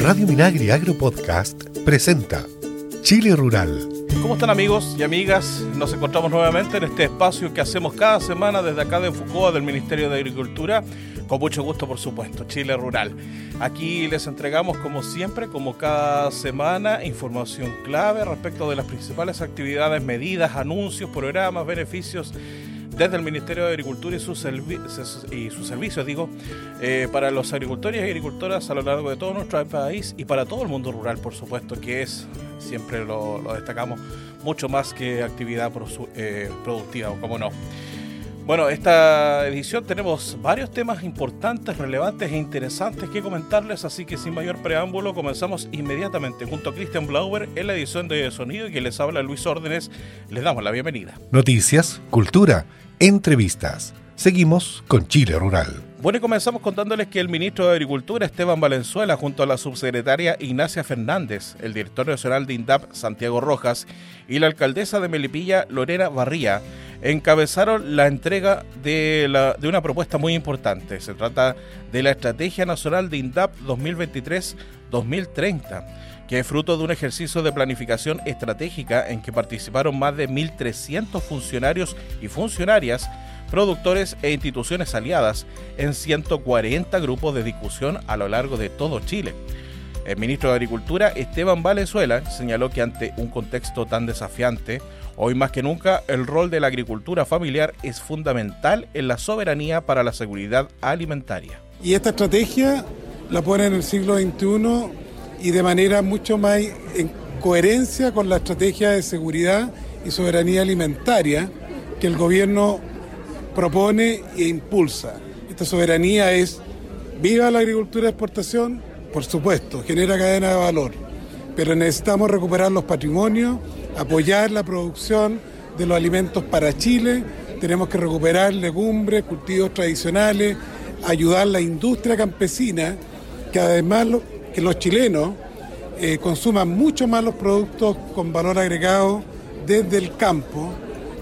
Radio Minagri Agro Podcast presenta Chile Rural. ¿Cómo están amigos y amigas? Nos encontramos nuevamente en este espacio que hacemos cada semana desde acá de Foucault del Ministerio de Agricultura, con mucho gusto por supuesto, Chile Rural. Aquí les entregamos como siempre, como cada semana, información clave respecto de las principales actividades, medidas, anuncios, programas, beneficios desde el Ministerio de Agricultura y sus, servicios, digo, eh, para los agricultores y agricultoras a lo largo de todo nuestro país y para todo el mundo rural, por supuesto, que es, siempre lo, destacamos, mucho más que actividad eh, productiva, o como no. Bueno, esta edición tenemos varios temas importantes, relevantes e interesantes que comentarles, así que sin mayor preámbulo comenzamos inmediatamente junto a Christian Blauer en la edición de sonido y que les habla Luis Órdenes. Les damos la bienvenida. Noticias, cultura, entrevistas. Seguimos con Chile Rural. Bueno, y comenzamos contándoles que el ministro de Agricultura, Esteban Valenzuela, junto a la subsecretaria Ignacia Fernández, el director nacional de INDAP, Santiago Rojas, y la alcaldesa de Melipilla, Lorena Barría, encabezaron la entrega de, de una propuesta muy importante. Se trata de la Estrategia Nacional de INDAP 2023-2030 que es fruto de un ejercicio de planificación estratégica en que participaron más de 1.300 funcionarios y funcionarias, productores e instituciones aliadas en 140 grupos de discusión a lo largo de todo Chile. El ministro de Agricultura, Esteban Valenzuela, señaló que ante un contexto tan desafiante, Hoy más que nunca, el rol de la agricultura familiar es fundamental en la soberanía para la seguridad alimentaria. Y esta estrategia la pone en el siglo XXI y de manera mucho más en coherencia con la estrategia de seguridad y soberanía alimentaria que el gobierno propone e impulsa. Esta soberanía es viva la agricultura de exportación, por supuesto, genera cadena de valor, pero necesitamos recuperar los patrimonios apoyar la producción de los alimentos para Chile, tenemos que recuperar legumbres, cultivos tradicionales, ayudar la industria campesina, que además que los chilenos eh, consuman mucho más los productos con valor agregado desde el campo,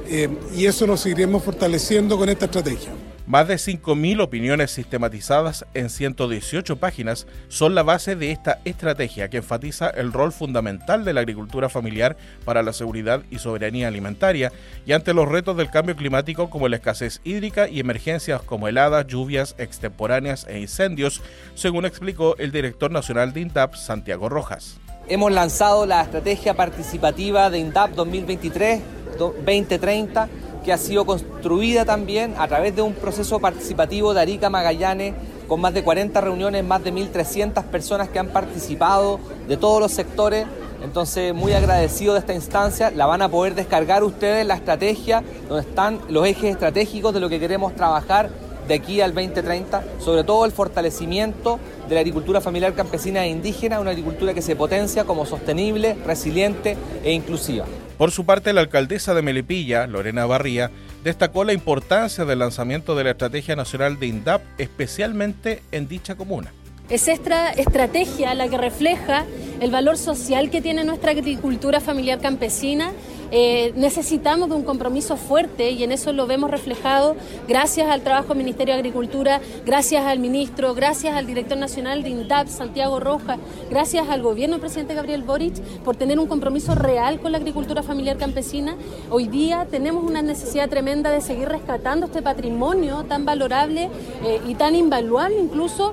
eh, y eso lo seguiremos fortaleciendo con esta estrategia. Más de 5.000 opiniones sistematizadas en 118 páginas son la base de esta estrategia que enfatiza el rol fundamental de la agricultura familiar para la seguridad y soberanía alimentaria y ante los retos del cambio climático como la escasez hídrica y emergencias como heladas, lluvias extemporáneas e incendios, según explicó el director nacional de INDAP, Santiago Rojas. Hemos lanzado la estrategia participativa de INDAP 2023-2030 que ha sido construida también a través de un proceso participativo de Arica Magallanes, con más de 40 reuniones, más de 1.300 personas que han participado de todos los sectores. Entonces, muy agradecido de esta instancia. La van a poder descargar ustedes la estrategia, donde están los ejes estratégicos de lo que queremos trabajar de aquí al 2030, sobre todo el fortalecimiento de la agricultura familiar campesina e indígena, una agricultura que se potencia como sostenible, resiliente e inclusiva. Por su parte, la alcaldesa de Melipilla, Lorena Barría, destacó la importancia del lanzamiento de la Estrategia Nacional de INDAP, especialmente en dicha comuna. Es esta estrategia la que refleja el valor social que tiene nuestra agricultura familiar campesina eh, necesitamos de un compromiso fuerte y en eso lo vemos reflejado gracias al trabajo del Ministerio de Agricultura, gracias al ministro, gracias al director nacional de INDAP, Santiago Rojas, gracias al gobierno del presidente Gabriel Boric por tener un compromiso real con la agricultura familiar campesina. Hoy día tenemos una necesidad tremenda de seguir rescatando este patrimonio tan valorable eh, y tan invaluable incluso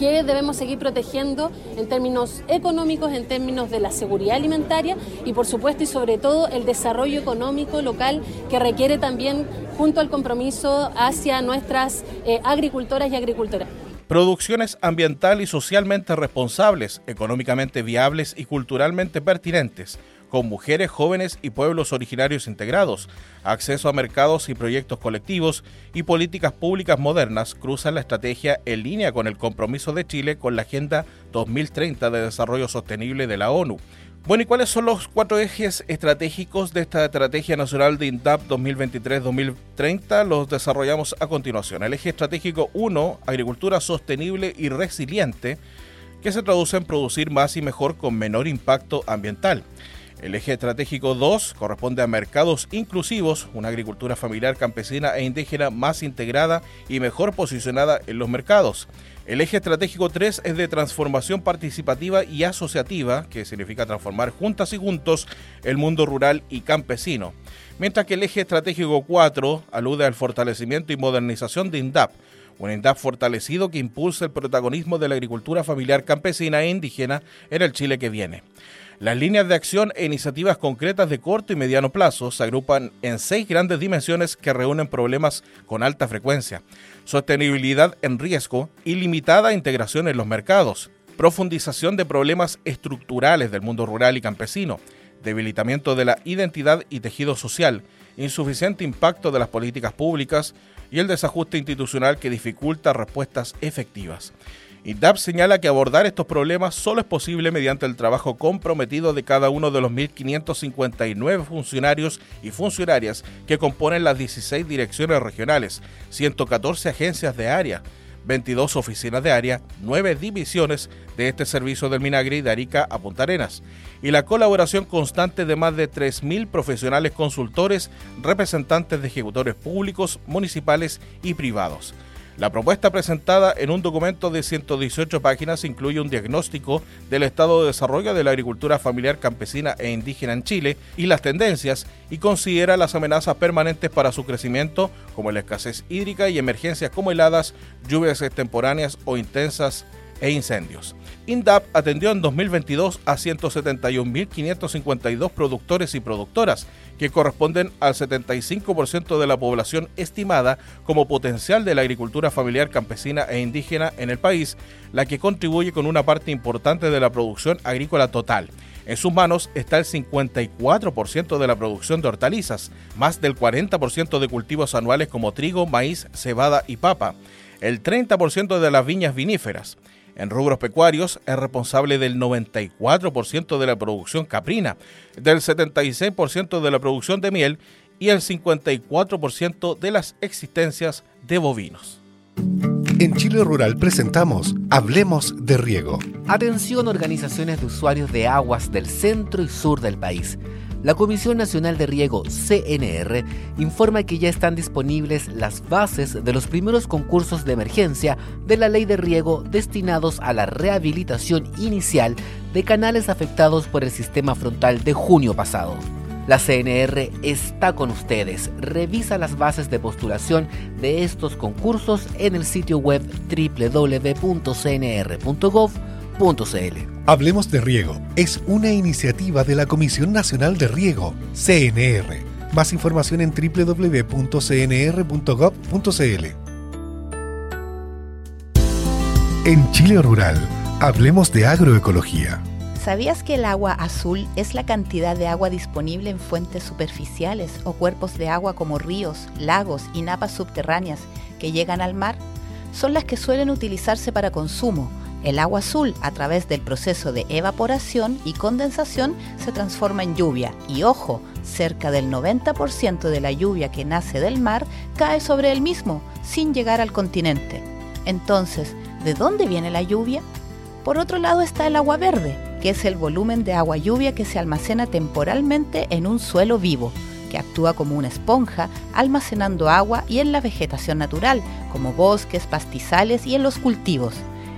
que debemos seguir protegiendo en términos económicos, en términos de la seguridad alimentaria y por supuesto y sobre todo el desarrollo económico local que requiere también junto al compromiso hacia nuestras eh, agricultoras y agricultoras. Producciones ambiental y socialmente responsables, económicamente viables y culturalmente pertinentes con mujeres, jóvenes y pueblos originarios integrados, acceso a mercados y proyectos colectivos y políticas públicas modernas cruzan la estrategia en línea con el compromiso de Chile con la Agenda 2030 de Desarrollo Sostenible de la ONU. Bueno, ¿y cuáles son los cuatro ejes estratégicos de esta Estrategia Nacional de INDAP 2023-2030? Los desarrollamos a continuación. El eje estratégico 1, agricultura sostenible y resiliente, que se traduce en producir más y mejor con menor impacto ambiental. El eje estratégico 2 corresponde a mercados inclusivos, una agricultura familiar campesina e indígena más integrada y mejor posicionada en los mercados. El eje estratégico 3 es de transformación participativa y asociativa, que significa transformar juntas y juntos el mundo rural y campesino. Mientras que el eje estratégico 4 alude al fortalecimiento y modernización de INDAP, un INDAP fortalecido que impulsa el protagonismo de la agricultura familiar campesina e indígena en el Chile que viene. Las líneas de acción e iniciativas concretas de corto y mediano plazo se agrupan en seis grandes dimensiones que reúnen problemas con alta frecuencia, sostenibilidad en riesgo y limitada integración en los mercados, profundización de problemas estructurales del mundo rural y campesino, debilitamiento de la identidad y tejido social, insuficiente impacto de las políticas públicas y el desajuste institucional que dificulta respuestas efectivas. INDAP señala que abordar estos problemas solo es posible mediante el trabajo comprometido de cada uno de los 1.559 funcionarios y funcionarias que componen las 16 direcciones regionales, 114 agencias de área, 22 oficinas de área, 9 divisiones de este servicio del Minagri de Arica a Punta Arenas y la colaboración constante de más de 3.000 profesionales consultores, representantes de ejecutores públicos, municipales y privados. La propuesta presentada en un documento de 118 páginas incluye un diagnóstico del estado de desarrollo de la agricultura familiar campesina e indígena en Chile y las tendencias y considera las amenazas permanentes para su crecimiento como la escasez hídrica y emergencias como heladas, lluvias extemporáneas o intensas e incendios. INDAP atendió en 2022 a 171.552 productores y productoras, que corresponden al 75% de la población estimada como potencial de la agricultura familiar campesina e indígena en el país, la que contribuye con una parte importante de la producción agrícola total. En sus manos está el 54% de la producción de hortalizas, más del 40% de cultivos anuales como trigo, maíz, cebada y papa, el 30% de las viñas viníferas, en rubros pecuarios es responsable del 94% de la producción caprina, del 76% de la producción de miel y el 54% de las existencias de bovinos. En Chile Rural presentamos Hablemos de Riego. Atención organizaciones de usuarios de aguas del centro y sur del país. La Comisión Nacional de Riego, CNR, informa que ya están disponibles las bases de los primeros concursos de emergencia de la ley de riego destinados a la rehabilitación inicial de canales afectados por el sistema frontal de junio pasado. La CNR está con ustedes. Revisa las bases de postulación de estos concursos en el sitio web www.cnr.gov Hablemos de Riego. Es una iniciativa de la Comisión Nacional de Riego, CNR. Más información en www.cnr.gov.cl. En Chile Rural, hablemos de agroecología. ¿Sabías que el agua azul es la cantidad de agua disponible en fuentes superficiales o cuerpos de agua como ríos, lagos y napas subterráneas que llegan al mar? Son las que suelen utilizarse para consumo el agua azul, a través del proceso de evaporación y condensación, se transforma en lluvia. Y ojo, cerca del 90% de la lluvia que nace del mar cae sobre el mismo, sin llegar al continente. Entonces, ¿de dónde viene la lluvia? Por otro lado está el agua verde, que es el volumen de agua lluvia que se almacena temporalmente en un suelo vivo, que actúa como una esponja, almacenando agua y en la vegetación natural, como bosques, pastizales y en los cultivos.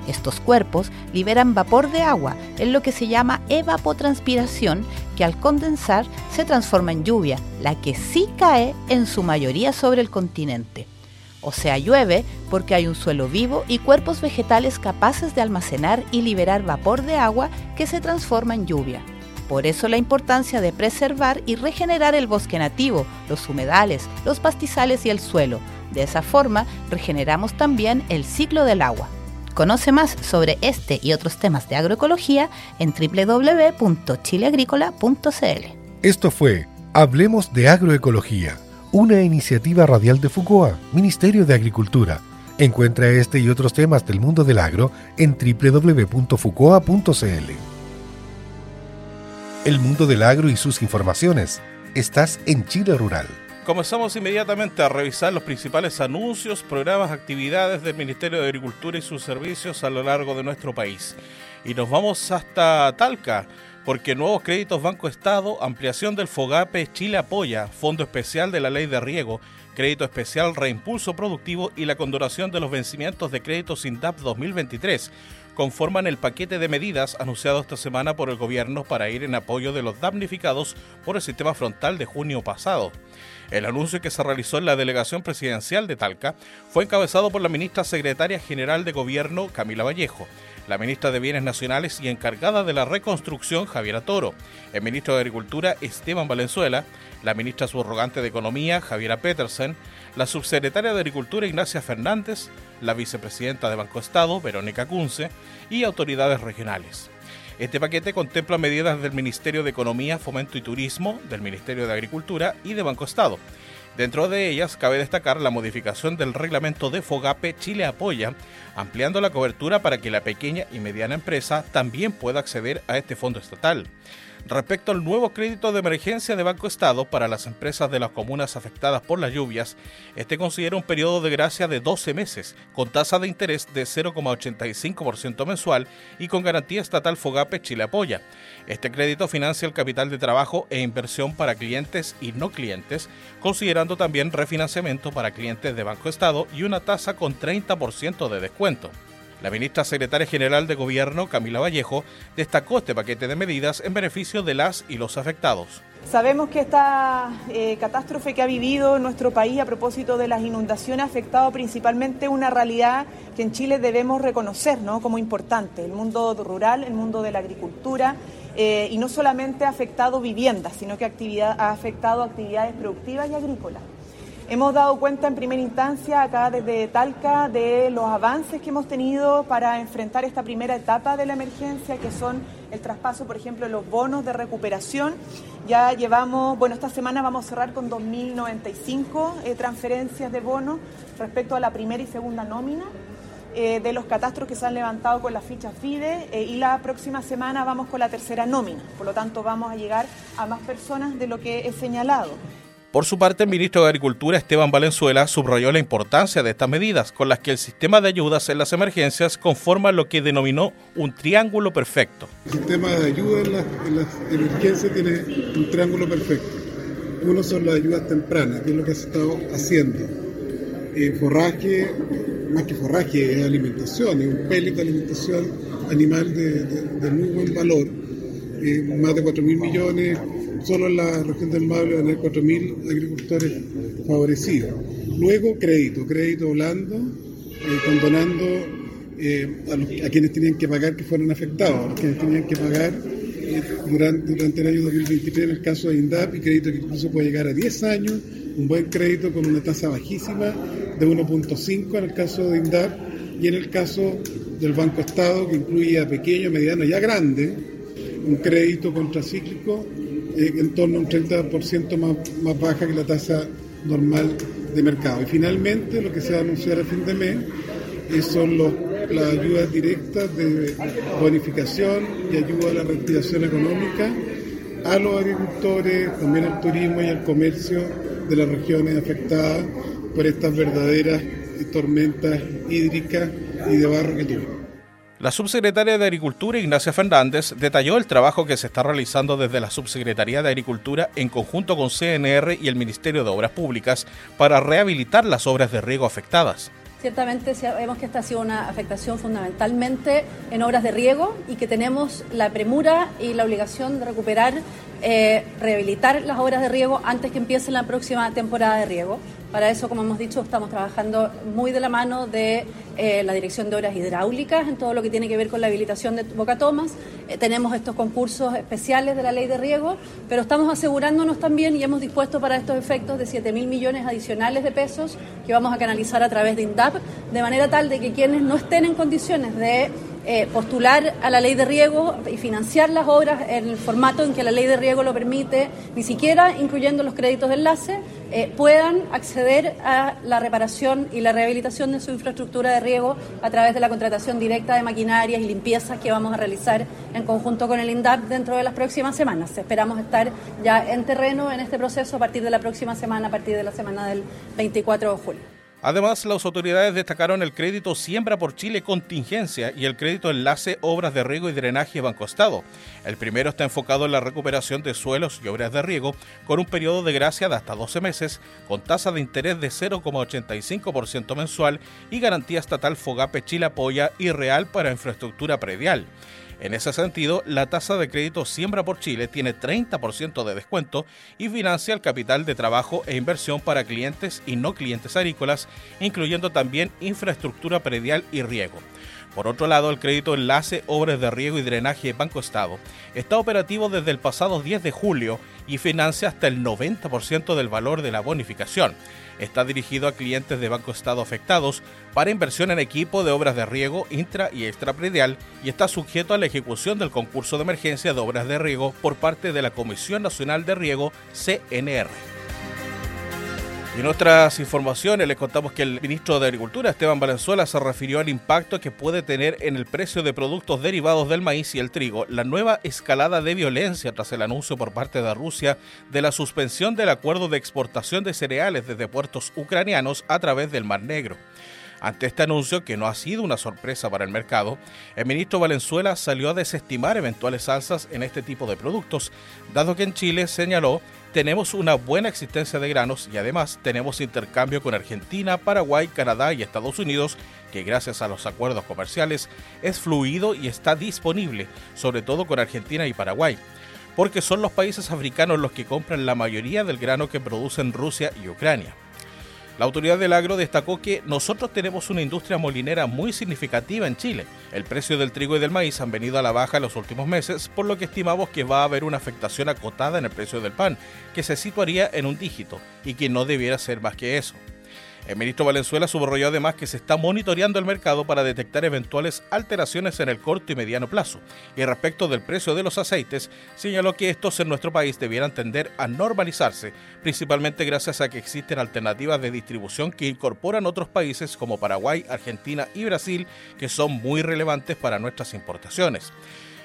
Estos cuerpos liberan vapor de agua en lo que se llama evapotranspiración, que al condensar se transforma en lluvia, la que sí cae en su mayoría sobre el continente. O sea, llueve porque hay un suelo vivo y cuerpos vegetales capaces de almacenar y liberar vapor de agua que se transforma en lluvia. Por eso la importancia de preservar y regenerar el bosque nativo, los humedales, los pastizales y el suelo. De esa forma regeneramos también el ciclo del agua. Conoce más sobre este y otros temas de agroecología en www.chileagrícola.cl. Esto fue Hablemos de Agroecología, una iniciativa radial de FUCOA, Ministerio de Agricultura. Encuentra este y otros temas del mundo del agro en www.fucoa.cl. El mundo del agro y sus informaciones. Estás en Chile Rural. Comenzamos inmediatamente a revisar los principales anuncios, programas, actividades del Ministerio de Agricultura y sus servicios a lo largo de nuestro país. Y nos vamos hasta Talca, porque nuevos créditos Banco Estado, ampliación del FOGAPE Chile Apoya, Fondo Especial de la Ley de Riego, Crédito Especial Reimpulso Productivo y la condonación de los vencimientos de créditos INDAP 2023 conforman el paquete de medidas anunciado esta semana por el gobierno para ir en apoyo de los damnificados por el sistema frontal de junio pasado. El anuncio que se realizó en la delegación presidencial de Talca fue encabezado por la ministra secretaria general de Gobierno, Camila Vallejo, la ministra de Bienes Nacionales y encargada de la reconstrucción, Javiera Toro, el ministro de Agricultura, Esteban Valenzuela, la ministra subrogante de Economía, Javiera Petersen, la subsecretaria de Agricultura, Ignacia Fernández, la vicepresidenta de Banco Estado, Verónica Cunce, y autoridades regionales. Este paquete contempla medidas del Ministerio de Economía, Fomento y Turismo, del Ministerio de Agricultura y de Banco Estado. Dentro de ellas cabe destacar la modificación del reglamento de FOGAPE Chile Apoya, ampliando la cobertura para que la pequeña y mediana empresa también pueda acceder a este fondo estatal respecto al nuevo crédito de emergencia de Banco Estado para las empresas de las comunas afectadas por las lluvias, este considera un periodo de gracia de 12 meses, con tasa de interés de 0,85% mensual y con garantía estatal Fogape Chile Apoya. Este crédito financia el capital de trabajo e inversión para clientes y no clientes, considerando también refinanciamiento para clientes de Banco Estado y una tasa con 30% de descuento. La ministra secretaria general de Gobierno, Camila Vallejo, destacó este paquete de medidas en beneficio de las y los afectados. Sabemos que esta eh, catástrofe que ha vivido nuestro país a propósito de las inundaciones ha afectado principalmente una realidad que en Chile debemos reconocer ¿no? como importante, el mundo rural, el mundo de la agricultura, eh, y no solamente ha afectado viviendas, sino que ha afectado actividades productivas y agrícolas. Hemos dado cuenta en primera instancia acá desde Talca de los avances que hemos tenido para enfrentar esta primera etapa de la emergencia, que son el traspaso, por ejemplo, de los bonos de recuperación. Ya llevamos, bueno, esta semana vamos a cerrar con 2.095 eh, transferencias de bonos respecto a la primera y segunda nómina. Eh, de los catastros que se han levantado con la ficha FIDE eh, y la próxima semana vamos con la tercera nómina. Por lo tanto, vamos a llegar a más personas de lo que he señalado. Por su parte, el ministro de Agricultura, Esteban Valenzuela, subrayó la importancia de estas medidas, con las que el sistema de ayudas en las emergencias conforma lo que denominó un triángulo perfecto. El sistema de ayuda en las, emergencias tiene un triángulo perfecto. Uno son las ayudas tempranas, que es lo que se ha estado haciendo. Eh, forraje, más que forraje, es alimentación, es un pellet de alimentación animal de, muy buen valor. Eh, más de 4 mil millones solo en la región del Maule van a haber 4.000 agricultores favorecidos. Luego, crédito, crédito blando, eh, condonando eh, a, quienes tenían que pagar que fueron afectados, a los quienes tenían que pagar eh, durante, durante el año 2023 en el caso de INDAP y crédito que incluso puede llegar a 10 años, un buen crédito con una tasa bajísima de 1.5 en el caso de INDAP y en el caso del Banco Estado que incluye a pequeño, mediano y a grande, un crédito contracíclico eh, en torno a un 30% más, más baja que la tasa normal de mercado. Y finalmente, lo que se va a anunciar a fin de mes eh, son los, las ayudas directas de bonificación y ayuda a la reactivación económica a los agricultores, también al turismo y al comercio de las regiones afectadas por estas verdaderas tormentas hídricas y de barro que tuvimos. La subsecretaria de Agricultura, Ignacia Fernández, detalló el trabajo que se está realizando desde la Subsecretaría de Agricultura en conjunto con CNR y el Ministerio de Obras Públicas para rehabilitar las obras de riego afectadas. Ciertamente sabemos que esta ha sido una afectación fundamentalmente en obras de riego y que tenemos la premura y la obligación de recuperar, eh, rehabilitar las obras de riego antes que empiece la próxima temporada de riego. Para eso, como hemos dicho, estamos trabajando muy de la mano de eh, la Dirección de Obras Hidráulicas en todo lo que tiene que ver con la habilitación de bocatomas. Eh, tenemos estos concursos especiales de la ley de riego, pero estamos asegurándonos también y hemos dispuesto para estos efectos de 7 mil millones adicionales de pesos que vamos a canalizar a través de INDAP, de manera tal de que quienes no estén en condiciones de eh, postular a la ley de riego y financiar las obras en el formato en que la ley de riego lo permite, ni siquiera incluyendo los créditos de enlace, eh, puedan acceder a la reparación y la rehabilitación de su infraestructura de riego a través de la contratación directa de maquinarias y limpiezas que vamos a realizar en conjunto con el INDAP dentro de las próximas semanas. Esperamos estar ya en terreno en este proceso a partir de la próxima semana, a partir de la semana del 24 de julio. Además, las autoridades destacaron el crédito Siembra por Chile Contingencia y el crédito Enlace Obras de Riego y Drenaje Banco Estado. El primero está enfocado en la recuperación de suelos y obras de riego con un periodo de gracia de hasta 12 meses, con tasa de interés de 0,85% mensual y garantía estatal Fogape Chile Apoya y Real para infraestructura predial. En ese sentido, la tasa de crédito Siembra por Chile tiene 30% de descuento y financia el capital de trabajo e inversión para clientes y no clientes agrícolas, incluyendo también infraestructura predial y riego. Por otro lado, el crédito Enlace Obras de Riego y Drenaje Banco Estado está operativo desde el pasado 10 de julio y financia hasta el 90% del valor de la bonificación está dirigido a clientes de Banco Estado afectados para inversión en equipo de obras de riego intra y extrapredial y está sujeto a la ejecución del concurso de emergencia de obras de riego por parte de la Comisión Nacional de Riego CNR. En otras informaciones les contamos que el ministro de Agricultura, Esteban Valenzuela, se refirió al impacto que puede tener en el precio de productos derivados del maíz y el trigo la nueva escalada de violencia tras el anuncio por parte de Rusia de la suspensión del acuerdo de exportación de cereales desde puertos ucranianos a través del Mar Negro. Ante este anuncio, que no ha sido una sorpresa para el mercado, el ministro Valenzuela salió a desestimar eventuales alzas en este tipo de productos, dado que en Chile señaló tenemos una buena existencia de granos y además tenemos intercambio con Argentina, Paraguay, Canadá y Estados Unidos, que gracias a los acuerdos comerciales es fluido y está disponible, sobre todo con Argentina y Paraguay, porque son los países africanos los que compran la mayoría del grano que producen Rusia y Ucrania. La autoridad del agro destacó que nosotros tenemos una industria molinera muy significativa en Chile. El precio del trigo y del maíz han venido a la baja en los últimos meses, por lo que estimamos que va a haber una afectación acotada en el precio del pan, que se situaría en un dígito y que no debiera ser más que eso. El ministro Valenzuela subrayó además que se está monitoreando el mercado para detectar eventuales alteraciones en el corto y mediano plazo. Y respecto del precio de los aceites, señaló que estos en nuestro país debieran tender a normalizarse, principalmente gracias a que existen alternativas de distribución que incorporan otros países como Paraguay, Argentina y Brasil, que son muy relevantes para nuestras importaciones.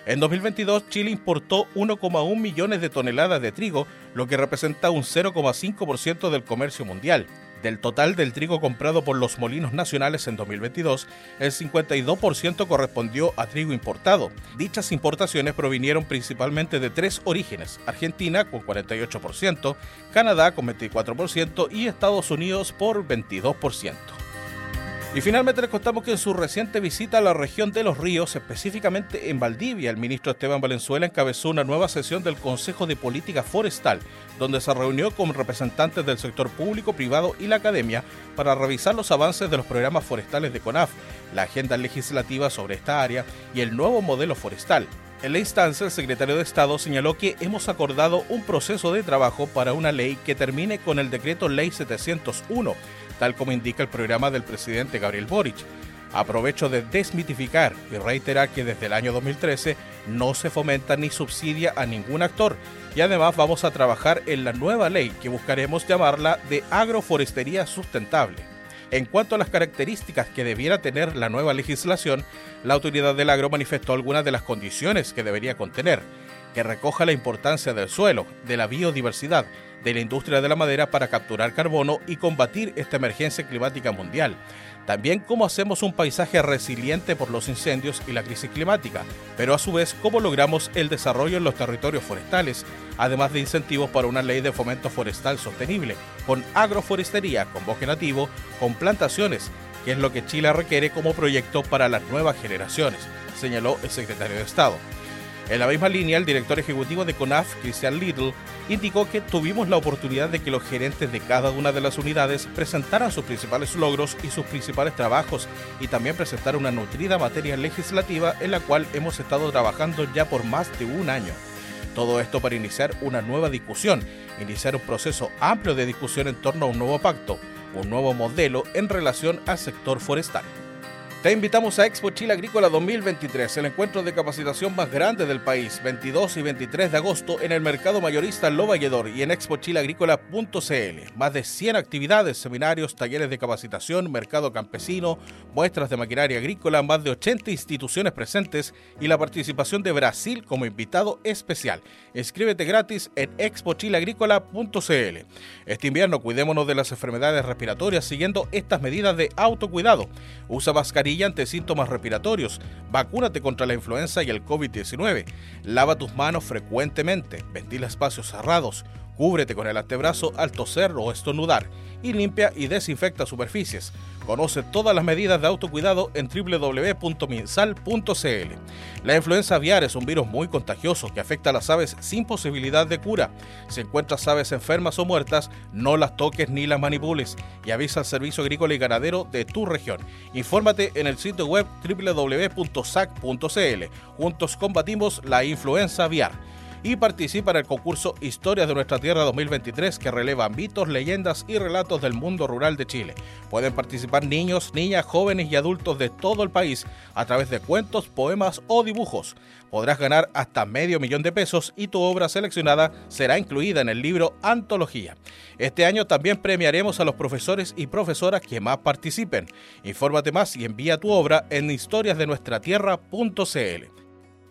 En 2022, Chile importó 1,1 millones de toneladas de trigo, lo que representa un 0,5% del comercio mundial. Del total del trigo comprado por los molinos nacionales en 2022, el 52% correspondió a trigo importado. Dichas importaciones provinieron principalmente de tres orígenes, Argentina con 48%, Canadá con 24% y Estados Unidos por 22%. Y finalmente les contamos que en su reciente visita a la región de los ríos, específicamente en Valdivia, el ministro Esteban Valenzuela encabezó una nueva sesión del Consejo de Política Forestal, donde se reunió con representantes del sector público, privado y la academia para revisar los avances de los programas forestales de CONAF, la agenda legislativa sobre esta área y el nuevo modelo forestal. En la instancia, el secretario de Estado señaló que hemos acordado un proceso de trabajo para una ley que termine con el decreto Ley 701 tal como indica el programa del presidente Gabriel Boric. Aprovecho de desmitificar y reiterar que desde el año 2013 no se fomenta ni subsidia a ningún actor y además vamos a trabajar en la nueva ley que buscaremos llamarla de agroforestería sustentable. En cuanto a las características que debiera tener la nueva legislación, la autoridad del agro manifestó algunas de las condiciones que debería contener, que recoja la importancia del suelo, de la biodiversidad, de la industria de la madera para capturar carbono y combatir esta emergencia climática mundial. También cómo hacemos un paisaje resiliente por los incendios y la crisis climática, pero a su vez cómo logramos el desarrollo en los territorios forestales, además de incentivos para una ley de fomento forestal sostenible, con agroforestería, con bosque nativo, con plantaciones, que es lo que Chile requiere como proyecto para las nuevas generaciones, señaló el secretario de Estado. En la misma línea, el director ejecutivo de CONAF, Christian Little, indicó que tuvimos la oportunidad de que los gerentes de cada una de las unidades presentaran sus principales logros y sus principales trabajos y también presentar una nutrida materia legislativa en la cual hemos estado trabajando ya por más de un año. Todo esto para iniciar una nueva discusión, iniciar un proceso amplio de discusión en torno a un nuevo pacto, un nuevo modelo en relación al sector forestal. Te invitamos a Expo Chile Agrícola 2023, el encuentro de capacitación más grande del país, 22 y 23 de agosto en el mercado mayorista Lo Valledor y en expochileagrícola.cl. Más de 100 actividades, seminarios, talleres de capacitación, mercado campesino, muestras de maquinaria agrícola, más de 80 instituciones presentes y la participación de Brasil como invitado especial. Escríbete gratis en expochileagrícola.cl. Este invierno cuidémonos de las enfermedades respiratorias siguiendo estas medidas de autocuidado. Usa mascarilla ante síntomas respiratorios. Vacúnate contra la influenza y el COVID-19. Lava tus manos frecuentemente. Ventila espacios cerrados. Cúbrete con el antebrazo al toser o estornudar y limpia y desinfecta superficies. Conoce todas las medidas de autocuidado en www.minsal.cl. La influenza aviar es un virus muy contagioso que afecta a las aves sin posibilidad de cura. Si encuentras aves enfermas o muertas, no las toques ni las manipules y avisa al Servicio Agrícola y Ganadero de tu región. Infórmate en el sitio web www.sac.cl. Juntos combatimos la influenza aviar y participa en el concurso Historias de nuestra Tierra 2023 que releva mitos, leyendas y relatos del mundo rural de Chile. Pueden participar niños, niñas, jóvenes y adultos de todo el país a través de cuentos, poemas o dibujos. Podrás ganar hasta medio millón de pesos y tu obra seleccionada será incluida en el libro Antología. Este año también premiaremos a los profesores y profesoras que más participen. Infórmate más y envía tu obra en historiasdenuestratierra.cl.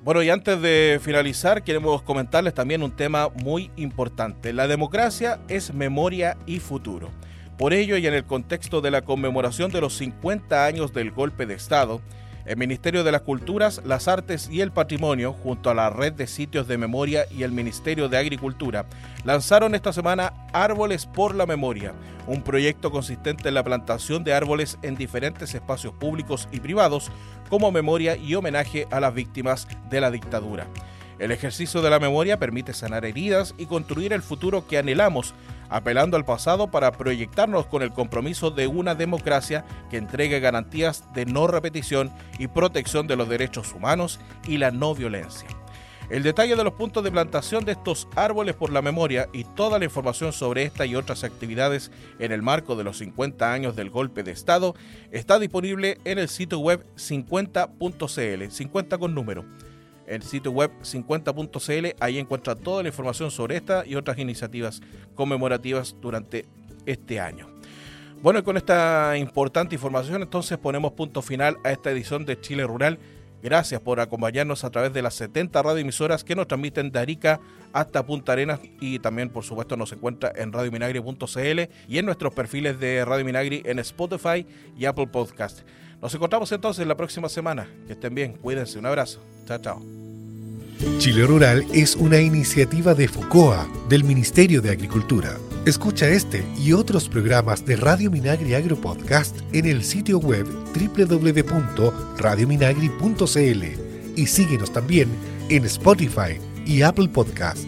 Bueno, y antes de finalizar, queremos comentarles también un tema muy importante. La democracia es memoria y futuro. Por ello, y en el contexto de la conmemoración de los 50 años del golpe de Estado, el Ministerio de las Culturas, las Artes y el Patrimonio, junto a la Red de Sitios de Memoria y el Ministerio de Agricultura, lanzaron esta semana Árboles por la Memoria, un proyecto consistente en la plantación de árboles en diferentes espacios públicos y privados como memoria y homenaje a las víctimas de la dictadura. El ejercicio de la memoria permite sanar heridas y construir el futuro que anhelamos, apelando al pasado para proyectarnos con el compromiso de una democracia que entregue garantías de no repetición y protección de los derechos humanos y la no violencia. El detalle de los puntos de plantación de estos árboles por la memoria y toda la información sobre esta y otras actividades en el marco de los 50 años del golpe de Estado está disponible en el sitio web 50.cl, 50 con número el sitio web 50.cl. Ahí encuentra toda la información sobre esta y otras iniciativas conmemorativas durante este año. Bueno, y con esta importante información entonces ponemos punto final a esta edición de Chile Rural. Gracias por acompañarnos a través de las 70 radioemisoras que nos transmiten de Arica hasta Punta Arenas y también por supuesto nos encuentra en radiominagri.cl y en nuestros perfiles de Radio Minagri en Spotify y Apple Podcast. Nos encontramos entonces la próxima semana. Que estén bien, cuídense, un abrazo. Chao, chao. Chile Rural es una iniciativa de FOCOA, del Ministerio de Agricultura. Escucha este y otros programas de Radio Minagri Agro Podcast en el sitio web www.radiominagri.cl y síguenos también en Spotify y Apple Podcast.